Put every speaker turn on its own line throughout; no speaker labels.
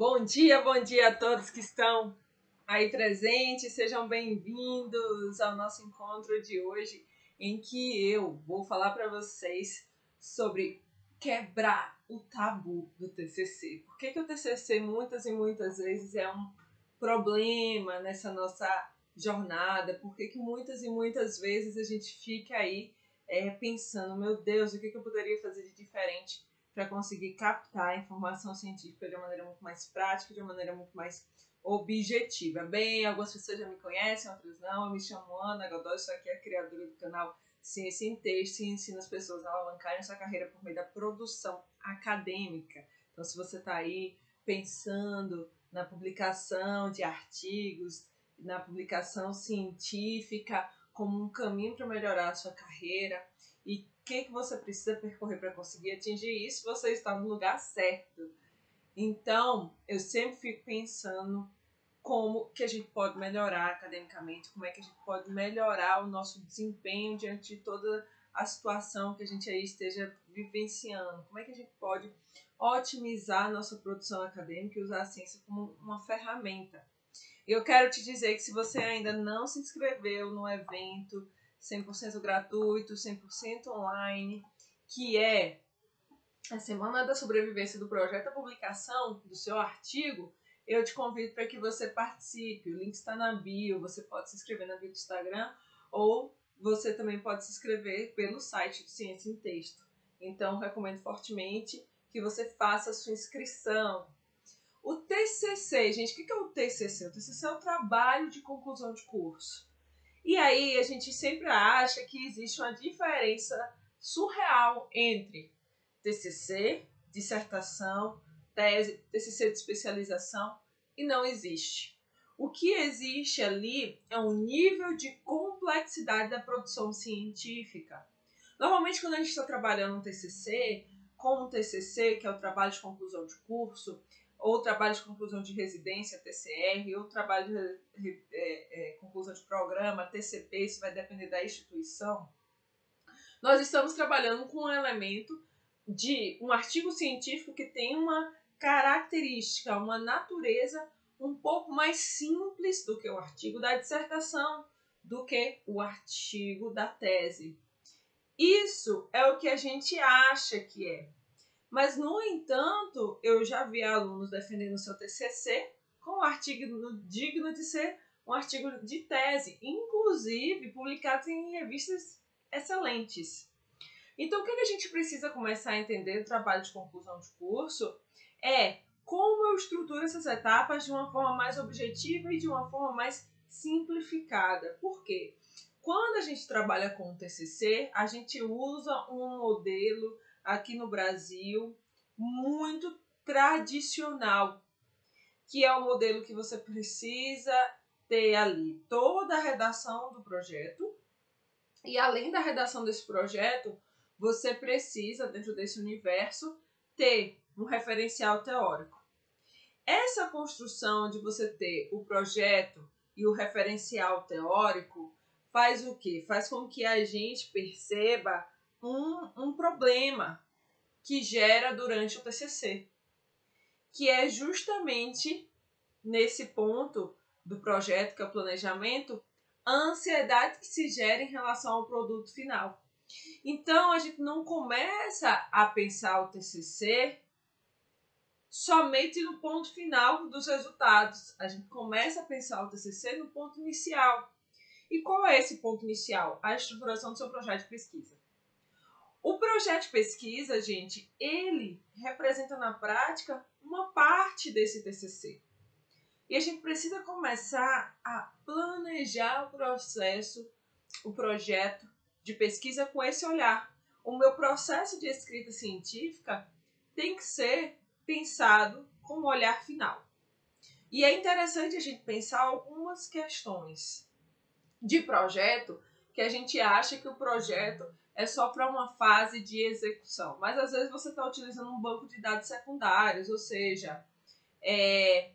Bom dia, bom dia a todos que estão aí presentes, sejam bem-vindos ao nosso encontro de hoje, em que eu vou falar para vocês sobre quebrar o tabu do TCC. Por que, que o TCC muitas e muitas vezes é um problema nessa nossa jornada? Por que, que muitas e muitas vezes a gente fica aí é, pensando, meu Deus, o que, que eu poderia fazer de diferente para conseguir captar a informação científica de uma maneira muito mais prática, de uma maneira muito mais objetiva. Bem, algumas pessoas já me conhecem, outras não. Eu me chamo Ana Godoy, sou aqui a criadora do canal Ciência em Texto e ensino as pessoas a alavancarem sua carreira por meio da produção acadêmica. Então, se você está aí pensando na publicação de artigos, na publicação científica como um caminho para melhorar a sua carreira e que, que você precisa percorrer para conseguir atingir isso, você está no lugar certo. Então, eu sempre fico pensando como que a gente pode melhorar academicamente, como é que a gente pode melhorar o nosso desempenho diante de toda a situação que a gente aí esteja vivenciando, como é que a gente pode otimizar a nossa produção acadêmica e usar a ciência como uma ferramenta. Eu quero te dizer que se você ainda não se inscreveu no evento 100% gratuito, 100% online, que é a Semana da Sobrevivência do Projeto a Publicação do seu artigo, eu te convido para que você participe. O link está na bio, você pode se inscrever na bio do Instagram ou você também pode se inscrever pelo site do Ciência em Texto. Então, recomendo fortemente que você faça a sua inscrição. O TCC, gente, o que é o TCC? O TCC é o trabalho de conclusão de curso. E aí a gente sempre acha que existe uma diferença surreal entre TCC, dissertação, tese, TCC de especialização e não existe. O que existe ali é um nível de complexidade da produção científica. Normalmente, quando a gente está trabalhando um TCC, com um TCC, que é o trabalho de conclusão de curso, ou trabalho de conclusão de residência, TCR, ou trabalho de é, é, conclusão de programa, TCP, isso vai depender da instituição. Nós estamos trabalhando com um elemento de um artigo científico que tem uma característica, uma natureza um pouco mais simples do que o artigo da dissertação, do que o artigo da tese. Isso é o que a gente acha que é. Mas, no entanto, eu já vi alunos defendendo seu TCC com um artigo digno de ser um artigo de tese, inclusive publicado em revistas excelentes. Então, o que a gente precisa começar a entender do trabalho de conclusão de curso é como eu estruturo essas etapas de uma forma mais objetiva e de uma forma mais simplificada. Por quê? Quando a gente trabalha com o TCC, a gente usa um modelo aqui no Brasil muito tradicional, que é o modelo que você precisa ter ali toda a redação do projeto. E além da redação desse projeto, você precisa, dentro desse universo, ter um referencial teórico. Essa construção de você ter o projeto e o referencial teórico faz o quê? Faz com que a gente perceba um, um problema que gera durante o TCC, que é justamente nesse ponto do projeto, que é o planejamento, a ansiedade que se gera em relação ao produto final. Então, a gente não começa a pensar o TCC somente no ponto final dos resultados. A gente começa a pensar o TCC no ponto inicial. E qual é esse ponto inicial? A estruturação do seu projeto de pesquisa. O projeto de pesquisa, gente, ele representa na prática uma parte desse TCC. E a gente precisa começar a planejar o processo, o projeto de pesquisa com esse olhar. O meu processo de escrita científica tem que ser pensado com o olhar final. E é interessante a gente pensar algumas questões de projeto que a gente acha que o projeto é só para uma fase de execução. Mas às vezes você está utilizando um banco de dados secundários, ou seja, é,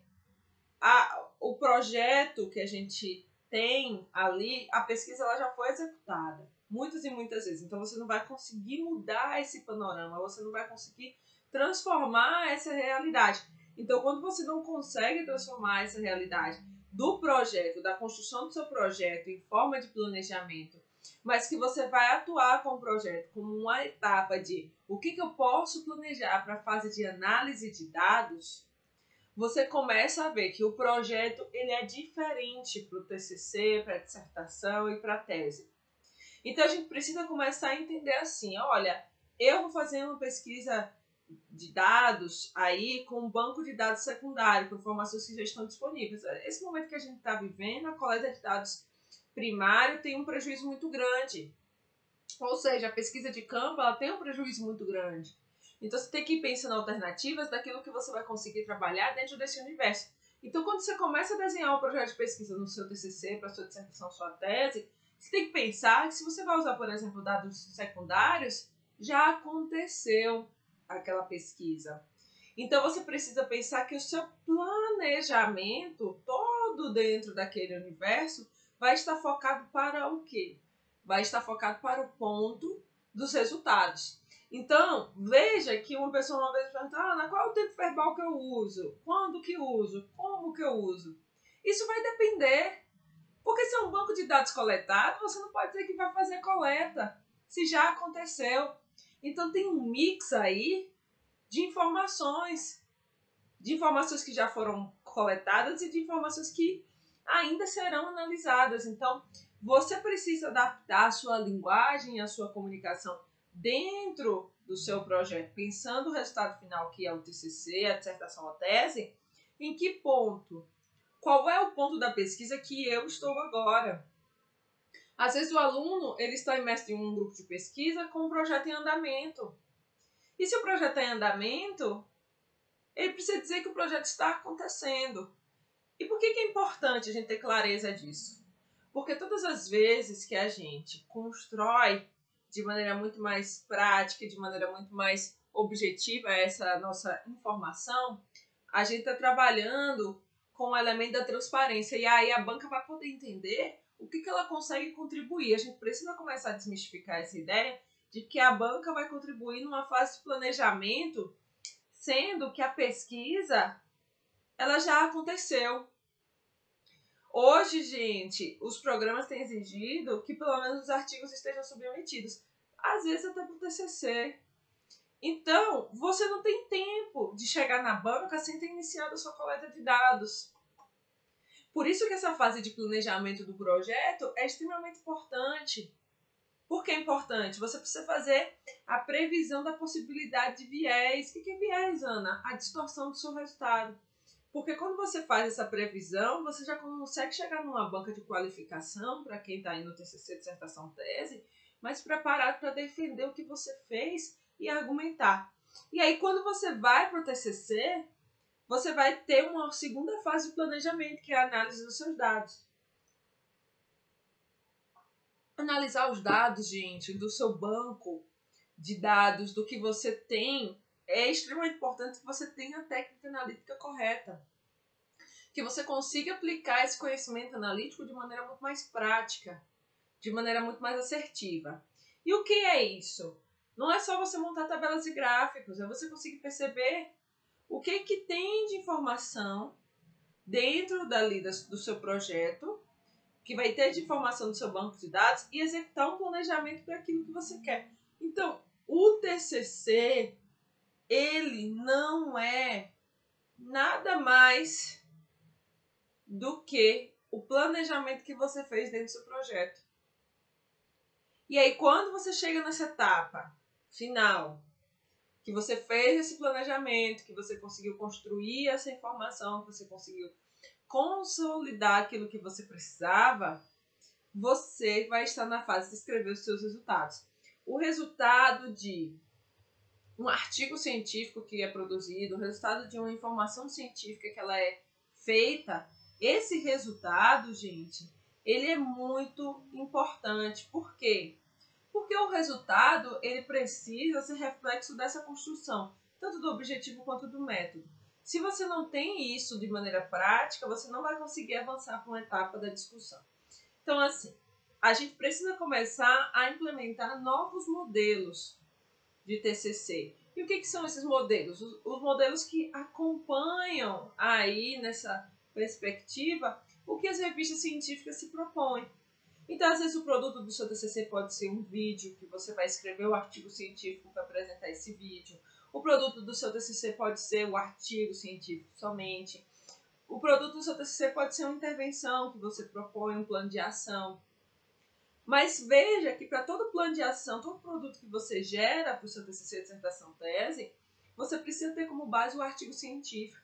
a, o projeto que a gente tem ali, a pesquisa ela já foi executada muitas e muitas vezes. Então você não vai conseguir mudar esse panorama, você não vai conseguir transformar essa realidade. Então, quando você não consegue transformar essa realidade do projeto, da construção do seu projeto em forma de planejamento, mas que você vai atuar com o projeto como uma etapa de o que, que eu posso planejar para a fase de análise de dados, você começa a ver que o projeto ele é diferente para o TCC, para a dissertação e para a tese. Então a gente precisa começar a entender assim, olha, eu vou fazer uma pesquisa de dados aí com um banco de dados secundário, com informações que já estão disponíveis. Esse momento que a gente está vivendo, a coleta de dados primário tem um prejuízo muito grande. Ou seja, a pesquisa de campo ela tem um prejuízo muito grande. Então você tem que ir pensando alternativas daquilo que você vai conseguir trabalhar dentro desse universo. Então quando você começa a desenhar um projeto de pesquisa no seu TCC, para sua dissertação, sua tese, você tem que pensar que se você vai usar, por exemplo, dados secundários, já aconteceu aquela pesquisa. Então você precisa pensar que o seu planejamento todo dentro daquele universo vai estar focado para o quê? Vai estar focado para o ponto dos resultados. Então, veja que uma pessoa uma vez pergunta, Ana, qual é o tempo verbal que eu uso? Quando que uso? Como que eu uso? Isso vai depender. Porque se é um banco de dados coletado, você não pode dizer que vai fazer coleta, se já aconteceu. Então tem um mix aí de informações, de informações que já foram coletadas e de informações que ainda serão analisadas. Então, você precisa adaptar a sua linguagem, a sua comunicação dentro do seu projeto, pensando o resultado final, que é o TCC, a dissertação, a tese, em que ponto? Qual é o ponto da pesquisa que eu estou agora? Às vezes o aluno ele está imerso em um grupo de pesquisa com um projeto em andamento. E se o projeto está em andamento, ele precisa dizer que o projeto está acontecendo. E por que, que é importante a gente ter clareza disso? Porque todas as vezes que a gente constrói de maneira muito mais prática, de maneira muito mais objetiva essa nossa informação, a gente está trabalhando com o elemento da transparência. E aí a banca vai poder entender o que, que ela consegue contribuir. A gente precisa começar a desmistificar essa ideia de que a banca vai contribuir numa fase de planejamento, sendo que a pesquisa ela já aconteceu. Hoje, gente, os programas têm exigido que pelo menos os artigos estejam submetidos, às vezes até o TCC. Então, você não tem tempo de chegar na banca sem ter iniciado a sua coleta de dados. Por isso que essa fase de planejamento do projeto é extremamente importante. Por que é importante? Você precisa fazer a previsão da possibilidade de viés. O que é viés, Ana? A distorção do seu resultado. Porque quando você faz essa previsão, você já consegue chegar numa banca de qualificação, para quem está indo no TCC, dissertação, tese, mas preparado para defender o que você fez e argumentar. E aí, quando você vai para o TCC, você vai ter uma segunda fase de planejamento, que é a análise dos seus dados. Analisar os dados, gente, do seu banco de dados, do que você tem é extremamente importante que você tenha a técnica analítica correta. Que você consiga aplicar esse conhecimento analítico de maneira muito mais prática, de maneira muito mais assertiva. E o que é isso? Não é só você montar tabelas e gráficos, é você conseguir perceber o que, que tem de informação dentro dali do seu projeto, que vai ter de informação do seu banco de dados e executar um planejamento para aquilo que você quer. Então, o TCC ele não é nada mais do que o planejamento que você fez dentro do seu projeto. E aí, quando você chega nessa etapa final, que você fez esse planejamento, que você conseguiu construir essa informação, que você conseguiu consolidar aquilo que você precisava, você vai estar na fase de escrever os seus resultados. O resultado de um artigo científico que é produzido, o resultado de uma informação científica que ela é feita, esse resultado, gente, ele é muito importante. Por quê? Porque o resultado, ele precisa ser reflexo dessa construção, tanto do objetivo quanto do método. Se você não tem isso de maneira prática, você não vai conseguir avançar para uma etapa da discussão. Então, assim, a gente precisa começar a implementar novos modelos de TCC. E o que, que são esses modelos? Os, os modelos que acompanham aí nessa perspectiva o que as revistas científicas se propõem. Então, às vezes, o produto do seu TCC pode ser um vídeo, que você vai escrever o artigo científico para apresentar esse vídeo. O produto do seu TCC pode ser o artigo científico somente. O produto do seu TCC pode ser uma intervenção que você propõe, um plano de ação. Mas veja que para todo plano de ação, todo produto que você gera para o seu TCC, dissertação, tese, você precisa ter como base o artigo científico.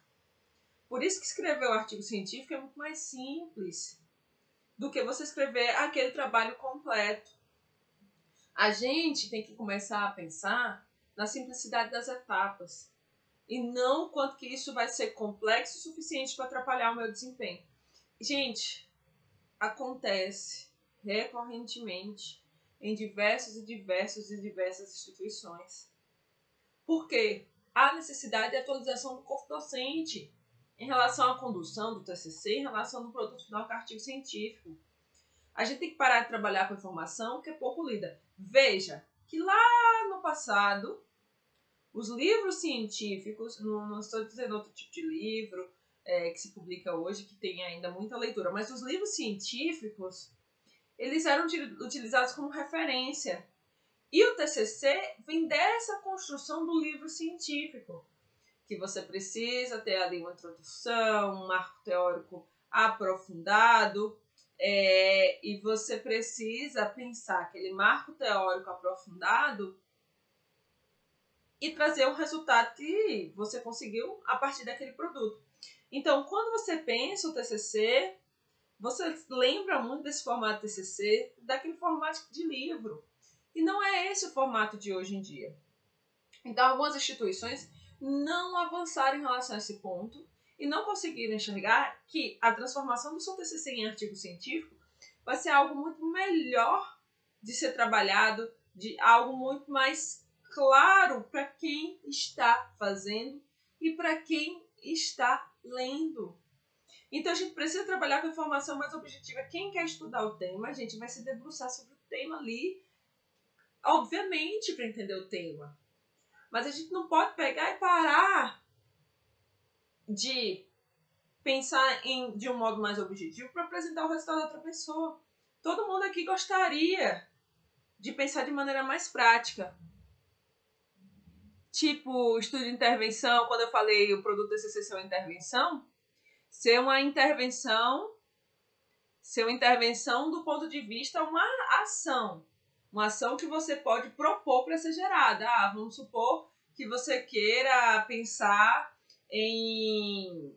Por isso que escrever o artigo científico é muito mais simples do que você escrever aquele trabalho completo. A gente tem que começar a pensar na simplicidade das etapas e não quanto que isso vai ser complexo o suficiente para atrapalhar o meu desempenho. Gente, acontece recorrentemente em diversos e diversos e diversas instituições. Por quê? Há necessidade de atualização do corpo docente em relação à condução do TCC, em relação ao produto final com artigo científico. A gente tem que parar de trabalhar com informação que é pouco lida. Veja que lá no passado, os livros científicos, não, não estou dizendo outro tipo de livro é, que se publica hoje, que tem ainda muita leitura, mas os livros científicos eles eram utilizados como referência. E o TCC vem dessa construção do livro científico, que você precisa ter ali uma introdução, um marco teórico aprofundado, é, e você precisa pensar aquele marco teórico aprofundado e trazer o resultado que você conseguiu a partir daquele produto. Então, quando você pensa o TCC, você lembra muito desse formato TCC, daquele formato de livro. E não é esse o formato de hoje em dia. Então, algumas instituições não avançaram em relação a esse ponto e não conseguiram enxergar que a transformação do seu TCC em artigo científico vai ser algo muito melhor de ser trabalhado, de algo muito mais claro para quem está fazendo e para quem está lendo. Então a gente precisa trabalhar com informação mais objetiva. Quem quer estudar o tema, a gente vai se debruçar sobre o tema ali, obviamente, para entender o tema. Mas a gente não pode pegar e parar de pensar em, de um modo mais objetivo para apresentar o resultado da outra pessoa. Todo mundo aqui gostaria de pensar de maneira mais prática. Tipo, estudo de intervenção, quando eu falei o produto TCC é uma intervenção, ser uma intervenção, ser uma intervenção do ponto de vista uma ação, uma ação que você pode propor para ser gerada. Ah, vamos supor que você queira pensar em,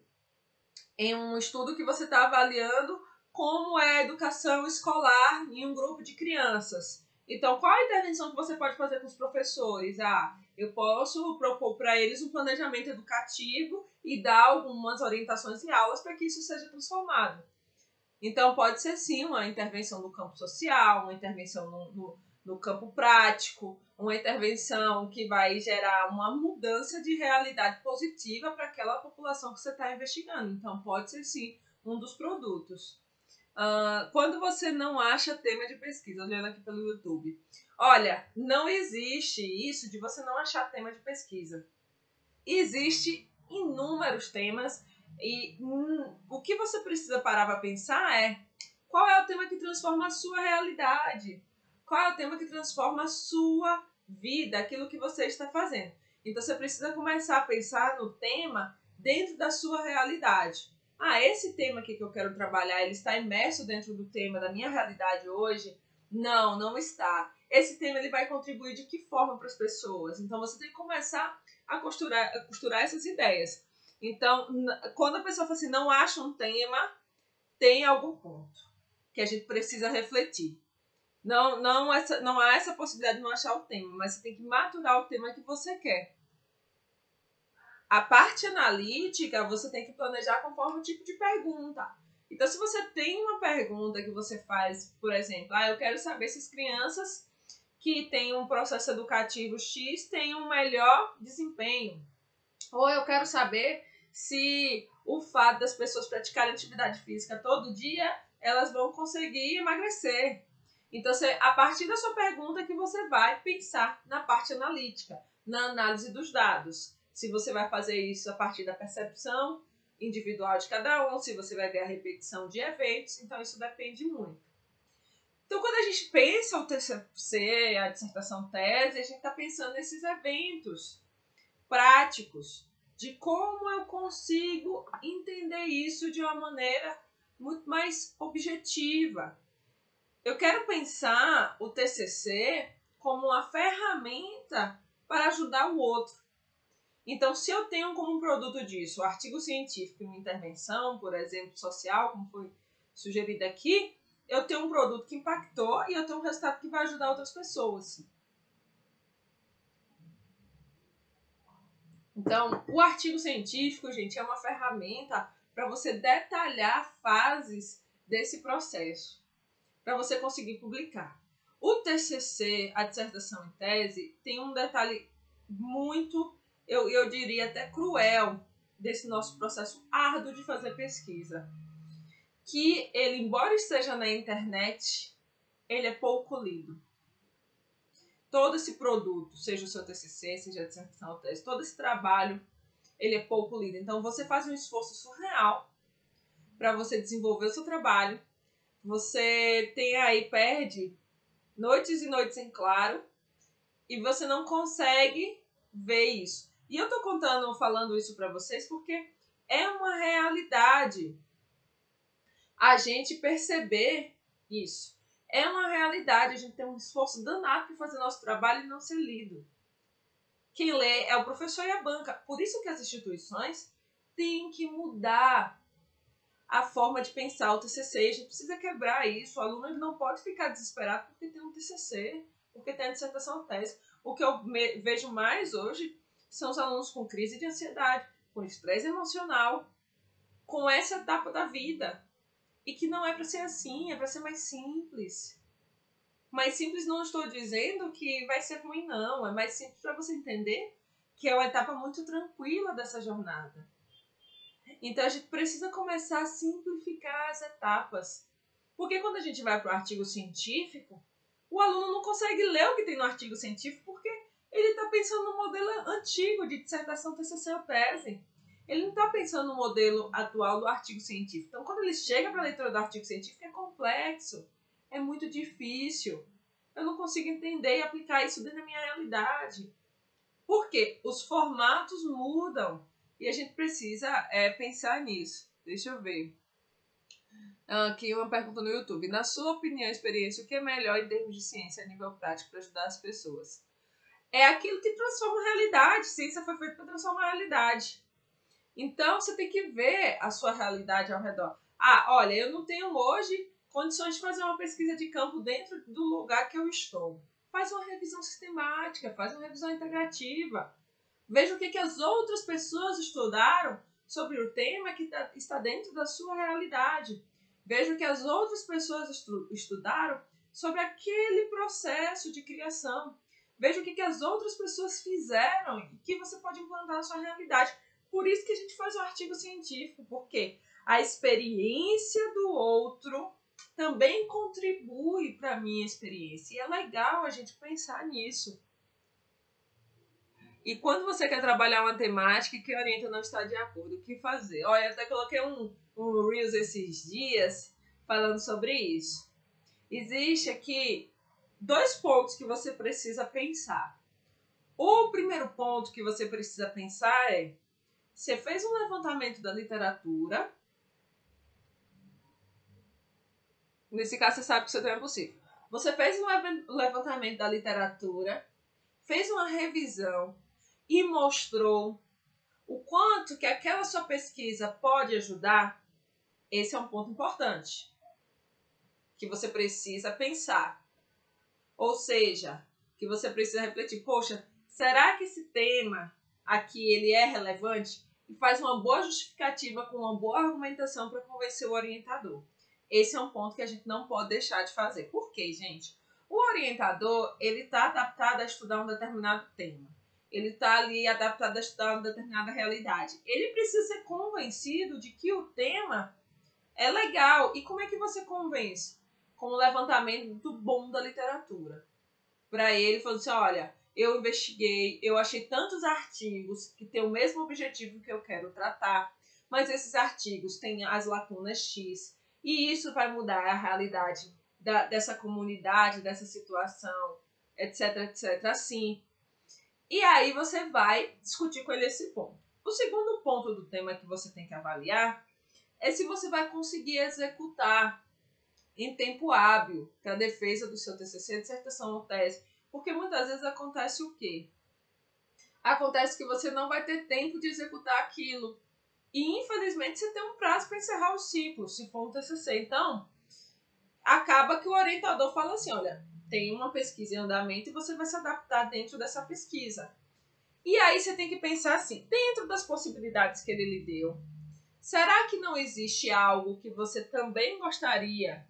em um estudo que você está avaliando como é a educação escolar em um grupo de crianças. Então, qual a intervenção que você pode fazer com os professores? Ah, eu posso propor para eles um planejamento educativo e dar algumas orientações e aulas para que isso seja transformado. Então, pode ser sim uma intervenção no campo social, uma intervenção no, no, no campo prático, uma intervenção que vai gerar uma mudança de realidade positiva para aquela população que você está investigando. Então, pode ser sim um dos produtos. Uh, quando você não acha tema de pesquisa, olhando aqui pelo YouTube, olha, não existe isso de você não achar tema de pesquisa. Existe inúmeros temas e hum, o que você precisa parar para pensar é qual é o tema que transforma a sua realidade, qual é o tema que transforma a sua vida, aquilo que você está fazendo. Então você precisa começar a pensar no tema dentro da sua realidade. Ah, esse tema aqui que eu quero trabalhar, ele está imerso dentro do tema da minha realidade hoje? Não, não está. Esse tema ele vai contribuir de que forma para as pessoas? Então você tem que começar a costurar, a costurar essas ideias. Então, quando a pessoa fala assim, não acha um tema, tem algum ponto que a gente precisa refletir. Não, não, essa, não há essa possibilidade de não achar o tema, mas você tem que maturar o tema que você quer. A parte analítica você tem que planejar conforme o tipo de pergunta. Então, se você tem uma pergunta que você faz, por exemplo, ah, eu quero saber se as crianças que têm um processo educativo X têm um melhor desempenho. Ou eu quero saber se o fato das pessoas praticarem atividade física todo dia, elas vão conseguir emagrecer. Então, você, a partir da sua pergunta que você vai pensar na parte analítica, na análise dos dados. Se você vai fazer isso a partir da percepção individual de cada um, se você vai ver a repetição de eventos, então isso depende muito. Então, quando a gente pensa o TCC, a dissertação tese, a gente está pensando nesses eventos práticos, de como eu consigo entender isso de uma maneira muito mais objetiva. Eu quero pensar o TCC como uma ferramenta para ajudar o outro. Então, se eu tenho como produto disso o artigo científico e uma intervenção, por exemplo, social, como foi sugerido aqui, eu tenho um produto que impactou e eu tenho um resultado que vai ajudar outras pessoas. Então, o artigo científico, gente, é uma ferramenta para você detalhar fases desse processo para você conseguir publicar. O TCC, a dissertação em tese, tem um detalhe muito, eu, eu diria até cruel, desse nosso processo árduo de fazer pesquisa. Que ele, embora esteja na internet, ele é pouco lido. Todo esse produto, seja o seu TCC, seja a dissertação todo esse trabalho, ele é pouco lido. Então, você faz um esforço surreal para você desenvolver o seu trabalho, você tem aí, perde noites e noites em claro e você não consegue ver isso. E eu tô contando, falando isso para vocês porque é uma realidade a gente perceber isso. É uma realidade, a gente tem um esforço danado para fazer nosso trabalho e não ser lido. Quem lê é o professor e a banca. Por isso que as instituições têm que mudar a forma de pensar o TCC. A gente precisa quebrar isso. O aluno não pode ficar desesperado porque tem um TCC, porque tem a dissertação tese. O que eu vejo mais hoje são os alunos com crise de ansiedade, com estresse emocional, com essa etapa da vida. E que não é para ser assim, é para ser mais simples. Mais simples não estou dizendo que vai ser ruim, não. É mais simples para você entender que é uma etapa muito tranquila dessa jornada. Então a gente precisa começar a simplificar as etapas. Porque quando a gente vai para o artigo científico, o aluno não consegue ler o que tem no artigo científico porque ele está pensando no modelo antigo de dissertação, TCC ou tese. Ele não está pensando no modelo atual do artigo científico. Então, quando ele chega para a leitura do artigo científico, é complexo, é muito difícil. Eu não consigo entender e aplicar isso dentro da minha realidade. Por quê? Os formatos mudam. E a gente precisa é, pensar nisso. Deixa eu ver. Aqui uma pergunta no YouTube. Na sua opinião experiência, o que é melhor em termos de ciência a nível prático para ajudar as pessoas? É aquilo que transforma a realidade. Ciência foi feita para transformar a realidade. Então você tem que ver a sua realidade ao redor. Ah, olha, eu não tenho hoje condições de fazer uma pesquisa de campo dentro do lugar que eu estou. Faz uma revisão sistemática, faz uma revisão integrativa. Veja o que, que as outras pessoas estudaram sobre o tema que tá, está dentro da sua realidade. Veja o que as outras pessoas estu, estudaram sobre aquele processo de criação. Veja o que, que as outras pessoas fizeram e que você pode implantar na sua realidade. Por isso que a gente faz o um artigo científico, porque a experiência do outro também contribui para a minha experiência. E é legal a gente pensar nisso. E quando você quer trabalhar uma temática que orienta não está de acordo, o que fazer? Olha, até coloquei um, um Reels esses dias falando sobre isso. Existe aqui dois pontos que você precisa pensar. O primeiro ponto que você precisa pensar é: você fez um levantamento da literatura. Nesse caso, você sabe que isso é possível. Você fez um levantamento da literatura, fez uma revisão e mostrou o quanto que aquela sua pesquisa pode ajudar, esse é um ponto importante que você precisa pensar. Ou seja, que você precisa refletir, poxa, será que esse tema aqui ele é relevante? E faz uma boa justificativa com uma boa argumentação para convencer o orientador. Esse é um ponto que a gente não pode deixar de fazer. Por quê, gente? O orientador, ele está adaptado a estudar um determinado tema ele está ali adaptado a uma determinada realidade. Ele precisa ser convencido de que o tema é legal. E como é que você convence? com o levantamento do bom da literatura. Para ele, falou assim: olha, eu investiguei, eu achei tantos artigos que têm o mesmo objetivo que eu quero tratar, mas esses artigos têm as lacunas X, e isso vai mudar a realidade da, dessa comunidade, dessa situação, etc, etc, assim. E aí você vai discutir com ele esse ponto. O segundo ponto do tema que você tem que avaliar é se você vai conseguir executar em tempo hábil para a defesa do seu TCC, dissertação ou tese. Porque muitas vezes acontece o quê? Acontece que você não vai ter tempo de executar aquilo. E infelizmente você tem um prazo para encerrar o ciclo, se for um TCC. Então, acaba que o orientador fala assim: olha, tem uma pesquisa em andamento e você vai se adaptar dentro dessa pesquisa. E aí você tem que pensar assim: dentro das possibilidades que ele lhe deu, será que não existe algo que você também gostaria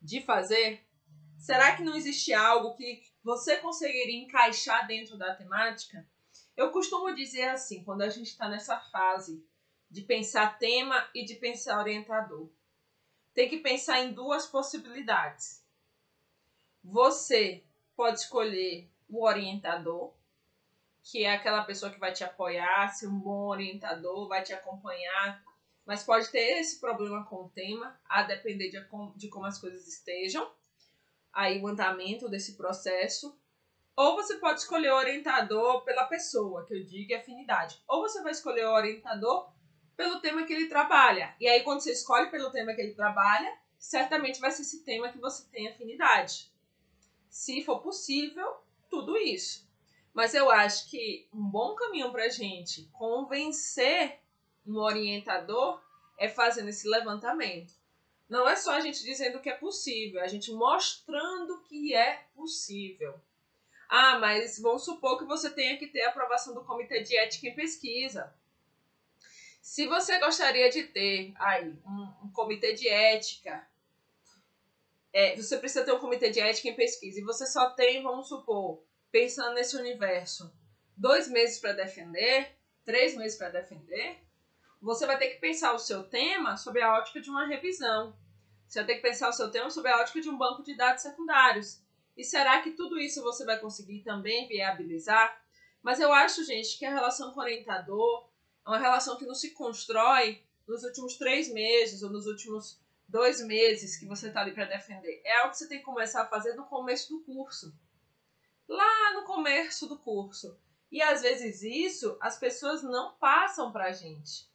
de fazer? Será que não existe algo que você conseguiria encaixar dentro da temática? Eu costumo dizer assim, quando a gente está nessa fase de pensar tema e de pensar orientador, tem que pensar em duas possibilidades. Você pode escolher o orientador, que é aquela pessoa que vai te apoiar, ser um bom orientador, vai te acompanhar, mas pode ter esse problema com o tema, a depender de, como as coisas estejam aí o andamento desse processo. Ou você pode escolher o orientador pela pessoa, que eu digo é afinidade. Ou você vai escolher o orientador pelo tema que ele trabalha. E aí, quando você escolhe pelo tema que ele trabalha, certamente vai ser esse tema que você tem afinidade. Se for possível, tudo isso. Mas eu acho que um bom caminho para a gente convencer um orientador é fazendo esse levantamento. Não é só a gente dizendo que é possível, é a gente mostrando que é possível. Ah, mas vamos supor que você tenha que ter a aprovação do Comitê de Ética em Pesquisa. Se você gostaria de ter aí um, um comitê de ética, é, você precisa ter um comitê de ética em pesquisa e você só tem, vamos supor, pensando nesse universo, dois meses para defender, três meses para defender, você vai ter que pensar o seu tema sob a ótica de uma revisão. Você vai ter que pensar o seu tema sob a ótica de um banco de dados secundários. E será que tudo isso você vai conseguir também viabilizar? Mas eu acho, gente, que a relação com o orientador é uma relação que não se constrói nos últimos três meses ou nos últimos dois meses que você está ali para defender. É algo que você tem que começar a fazer no começo do curso. Lá no começo do curso. E às vezes isso as pessoas não passam para a gente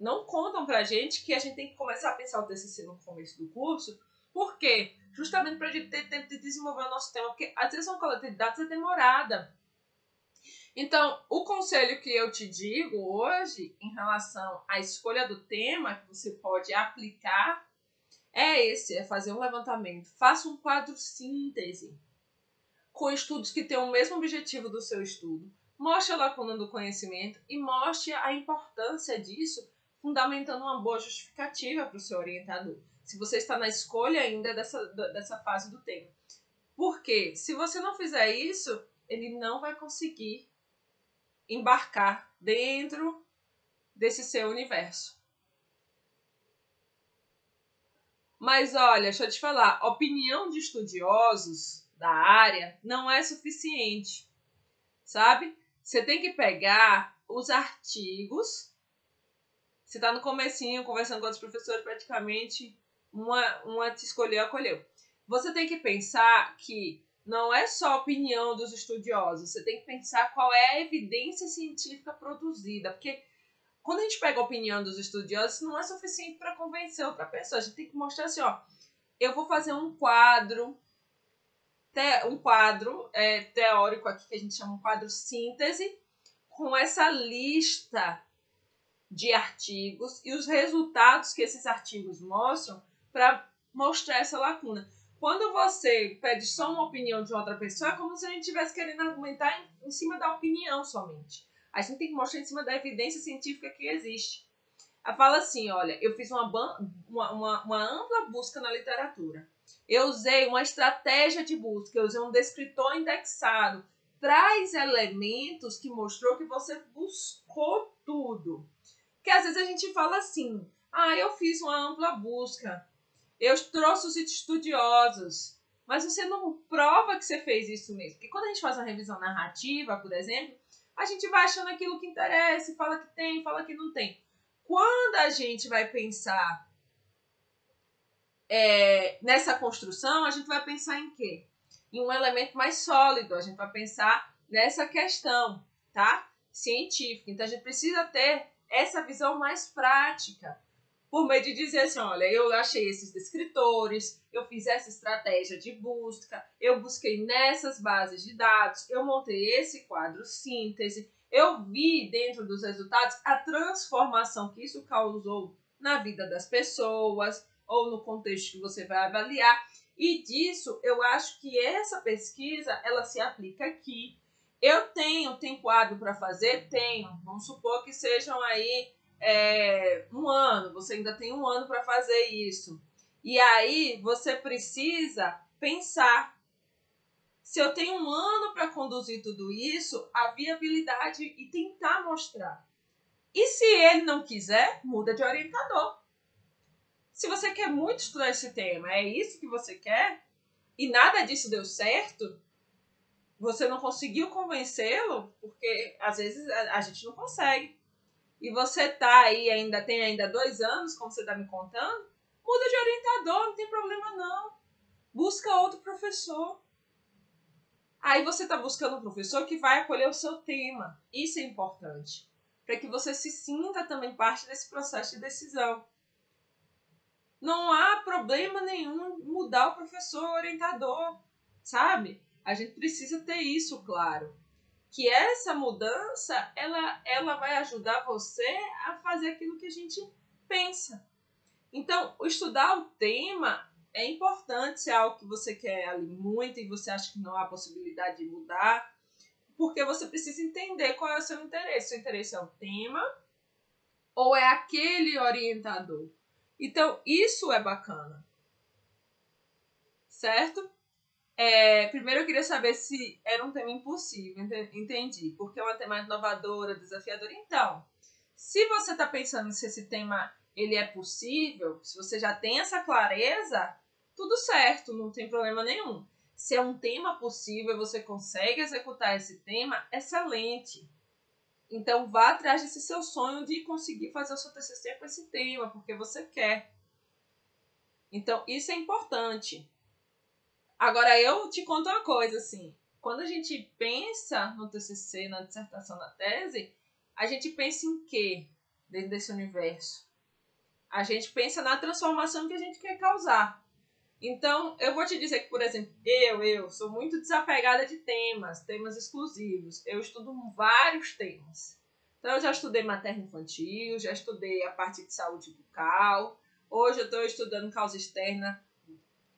não contam pra gente que a gente tem que começar a pensar o TCC no começo do curso. Por quê? Justamente pra gente ter tempo de desenvolver o nosso tema, porque a decisão coleta de dados é demorada. Então, o conselho que eu te digo hoje em relação à escolha do tema que você pode aplicar é esse, é fazer um levantamento. Faça um quadro síntese com estudos que tenham o mesmo objetivo do seu estudo. Mostre a lacuna do conhecimento e mostre a importância disso fundamentando uma boa justificativa para o seu orientador. Se você está na escolha ainda dessa, dessa fase do tema. Porque se você não fizer isso, ele não vai conseguir embarcar dentro desse seu universo. Mas olha, deixa eu te falar, opinião de estudiosos da área não é suficiente, sabe? Você tem que pegar os artigos você está no comecinho, conversando com outros professores, praticamente uma, uma te escolheu, acolheu. Você tem que pensar que não é só a opinião dos estudiosos, você tem que pensar qual é a evidência científica produzida, porque quando a gente pega a opinião dos estudiosos, não é suficiente para convencer outra pessoa. A gente tem que mostrar assim, ó, eu vou fazer um quadro, te, um quadro é, teórico aqui que a gente chama um quadro síntese, com essa lista de artigos e os resultados que esses artigos mostram para mostrar essa lacuna. Quando você pede só uma opinião de outra pessoa, é como se a gente estivesse querendo argumentar em, em cima da opinião somente. A gente tem que mostrar em cima da evidência científica que existe. Ela fala assim: olha, eu fiz uma, uma, uma, uma ampla busca na literatura. Eu usei uma estratégia de busca, eu usei um descritor indexado. Traz elementos que mostrou que você buscou tudo. Porque às vezes a gente fala assim: ah, eu fiz uma ampla busca. Eu trouxe os estudiosos. Mas você não prova que você fez isso mesmo. Porque quando a gente faz uma revisão narrativa, por exemplo, a gente vai achando aquilo que interessa, fala que tem, fala que não tem. Quando a gente vai pensar é, nessa construção, a gente vai pensar em quê? Em um elemento mais sólido, a gente vai pensar nessa questão, tá? Científica. Então a gente precisa ter essa visão mais prática, por meio de dizer assim, olha, eu achei esses descritores, eu fiz essa estratégia de busca, eu busquei nessas bases de dados, eu montei esse quadro síntese, eu vi dentro dos resultados a transformação que isso causou na vida das pessoas ou no contexto que você vai avaliar. E disso, eu acho que essa pesquisa, ela se aplica aqui. Eu tenho, tem quadro para fazer? Tenho. Vamos supor que sejam aí é, um ano, você ainda tem um ano para fazer isso. E aí você precisa pensar. Se eu tenho um ano para conduzir tudo isso, a viabilidade e tentar mostrar. E se ele não quiser, muda de orientador. Se você quer muito estudar esse tema, é isso que você quer, e nada disso deu certo, você não conseguiu convencê-lo, porque às vezes a, a gente não consegue e você tá aí, ainda tem ainda dois anos, como você tá me contando, muda de orientador, não tem problema não. Busca outro professor. Aí você tá buscando um professor que vai acolher o seu tema. Isso é importante. Para que você se sinta também parte desse processo de decisão. Não há problema nenhum mudar o professor orientador, sabe? A gente precisa ter isso claro que essa mudança ela, ela vai ajudar você a fazer aquilo que a gente pensa. Então, estudar o tema é importante se é algo que você quer ali muito e você acha que não há possibilidade de mudar, porque você precisa entender qual é o seu interesse. Seu interesse é o tema ou é aquele orientador? Então, isso é bacana. Certo? É, primeiro eu queria saber se era um tema impossível, entendi, porque é uma tema inovadora, desafiadora. Então, se você está pensando se esse tema ele é possível, se você já tem essa clareza, tudo certo, não tem problema nenhum. Se é um tema possível e você consegue executar esse tema, excelente. Então vá atrás desse seu sonho de conseguir fazer o seu TCC com esse tema, porque você quer. Então isso é importante. Agora, eu te conto uma coisa, assim. Quando a gente pensa no TCC, na dissertação, na tese, a gente pensa em quê dentro desse universo? A gente pensa na transformação que a gente quer causar. Então, eu vou te dizer que, por exemplo, eu, eu sou muito desapegada de temas, temas exclusivos. Eu estudo vários temas. Então, eu já estudei materno infantil, já estudei a parte de saúde bucal. Hoje eu estou estudando causa externa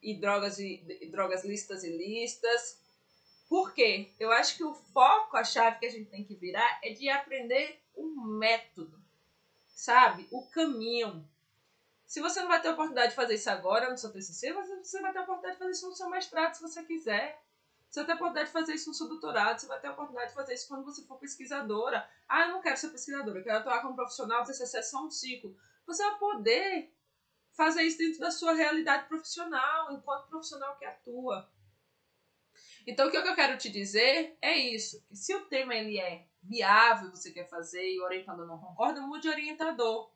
e drogas, e, drogas listas e listas. Por quê? Eu acho que o foco, a chave que a gente tem que virar é de aprender o método, sabe? O caminho. Se você não vai ter oportunidade de fazer isso agora no seu TCC, você vai ter a oportunidade de fazer isso no seu mestrado, se você quiser. Você vai ter a oportunidade de fazer isso no seu doutorado, você vai ter a oportunidade de fazer isso quando você for pesquisadora. Ah, eu não quero ser pesquisadora, eu quero atuar como profissional, TCC é só um ciclo. Você vai poder fazer isso dentro da sua realidade profissional, enquanto profissional que atua. Então, o que eu quero te dizer é isso: que se o tema ele é viável, você quer fazer e o orientador não concorda, mude de orientador.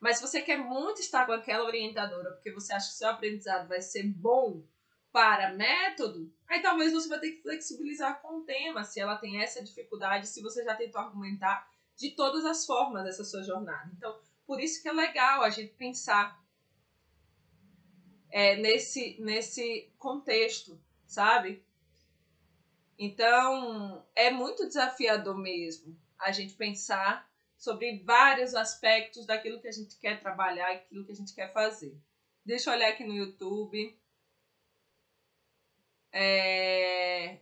Mas se você quer muito estar com aquela orientadora porque você acha que seu aprendizado vai ser bom para método, aí talvez você vai ter que flexibilizar com o tema, se ela tem essa dificuldade, se você já tentou argumentar de todas as formas dessa sua jornada. Então, por isso que é legal a gente pensar é, nesse, nesse contexto, sabe? Então, é muito desafiador mesmo a gente pensar sobre vários aspectos daquilo que a gente quer trabalhar aquilo que a gente quer fazer. Deixa eu olhar aqui no YouTube. É...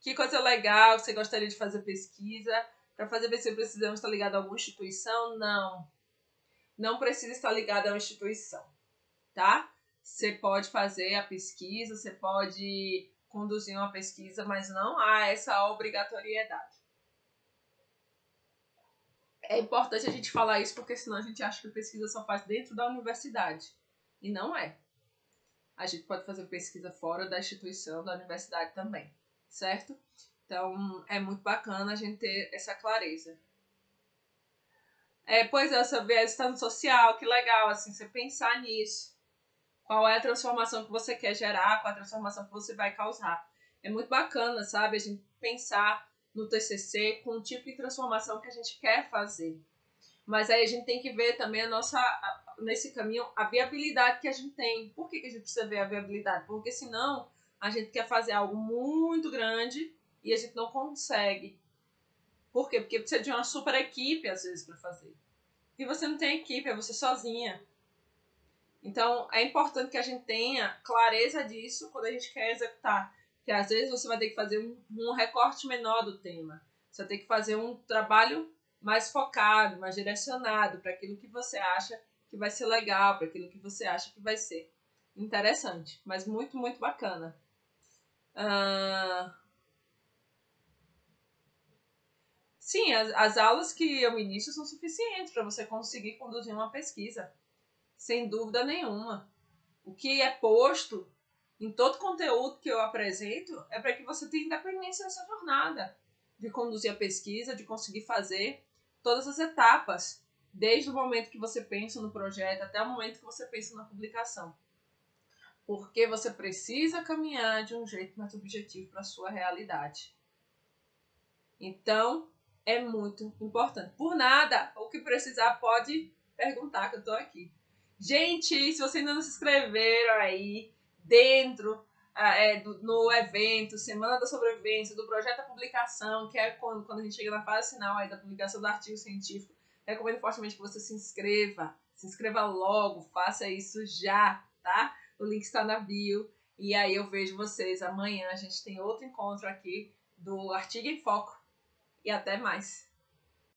Que coisa legal, você gostaria de fazer pesquisa. Para fazer pesquisa precisamos estar ligado a alguma instituição? Não não precisa estar ligado a uma instituição, tá? Você pode fazer a pesquisa, você pode conduzir uma pesquisa, mas não há essa obrigatoriedade. É importante a gente falar isso porque senão a gente acha que a pesquisa só faz dentro da universidade. E não é. A gente pode fazer pesquisa fora da instituição, da universidade também, certo? Então é muito bacana a gente ter essa clareza. É, pois é, você vê no social, que legal, assim, você pensar nisso. Qual é a transformação que você quer gerar, qual é a transformação que você vai causar. É muito bacana, sabe, a gente pensar no TCC com o tipo de transformação que a gente quer fazer. Mas aí a gente tem que ver também a nossa, nesse caminho, a viabilidade que a gente tem. Por que, que a gente precisa ver a viabilidade? Porque senão a gente quer fazer algo muito grande e a gente não consegue. Por quê? Porque precisa de uma super equipe, às vezes, para fazer. E você não tem equipe, é você sozinha. Então, é importante que a gente tenha clareza disso quando a gente quer executar. Porque às vezes você vai ter que fazer um, um recorte menor do tema. Você vai ter que fazer um trabalho mais focado, mais direcionado para aquilo que você acha que vai ser legal, para aquilo que você acha que vai ser interessante. Mas muito, muito bacana. Uh, Sim, as, as aulas que eu ministro são suficientes para você conseguir conduzir uma pesquisa, sem dúvida nenhuma. O que é posto em todo conteúdo que eu apresento é para que você tenha independência nessa jornada de conduzir a pesquisa, de conseguir fazer todas as etapas, desde o momento que você pensa no projeto até o momento que você pensa na publicação. Porque você precisa caminhar de um jeito mais objetivo para a sua realidade. Então, é muito importante. Por nada, o que precisar pode perguntar que eu tô aqui. Gente, se vocês ainda não se inscreveram aí dentro ah, é, do, no evento Semana da Sobrevivência, do projeto da publicação, que é quando, quando a gente chega na fase final aí da publicação do artigo científico, recomendo fortemente que você se inscreva. Se inscreva logo, faça isso já, tá? O link está na bio. E aí eu vejo vocês amanhã. A gente tem outro encontro aqui do Artigo em Foco e até mais!